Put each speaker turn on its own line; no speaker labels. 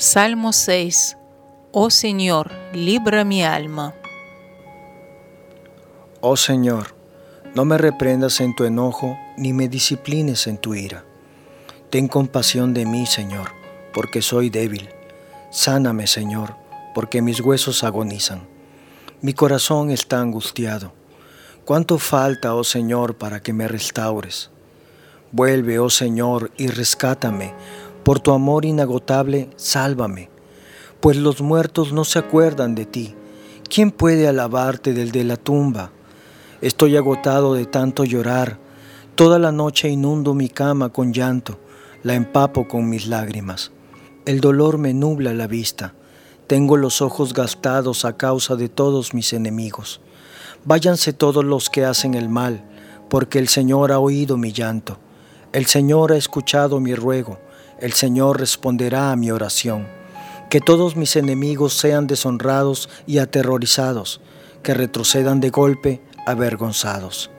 Salmo 6. Oh Señor, libra mi alma.
Oh Señor, no me reprendas en tu enojo, ni me disciplines en tu ira. Ten compasión de mí, Señor, porque soy débil. Sáname, Señor, porque mis huesos agonizan. Mi corazón está angustiado. ¿Cuánto falta, oh Señor, para que me restaures? Vuelve, oh Señor, y rescátame por tu amor inagotable, sálvame, pues los muertos no se acuerdan de ti. ¿Quién puede alabarte del de la tumba? Estoy agotado de tanto llorar. Toda la noche inundo mi cama con llanto, la empapo con mis lágrimas. El dolor me nubla la vista. Tengo los ojos gastados a causa de todos mis enemigos. Váyanse todos los que hacen el mal, porque el Señor ha oído mi llanto. El Señor ha escuchado mi ruego el Señor responderá a mi oración. Que todos mis enemigos sean deshonrados y aterrorizados, que retrocedan de golpe avergonzados.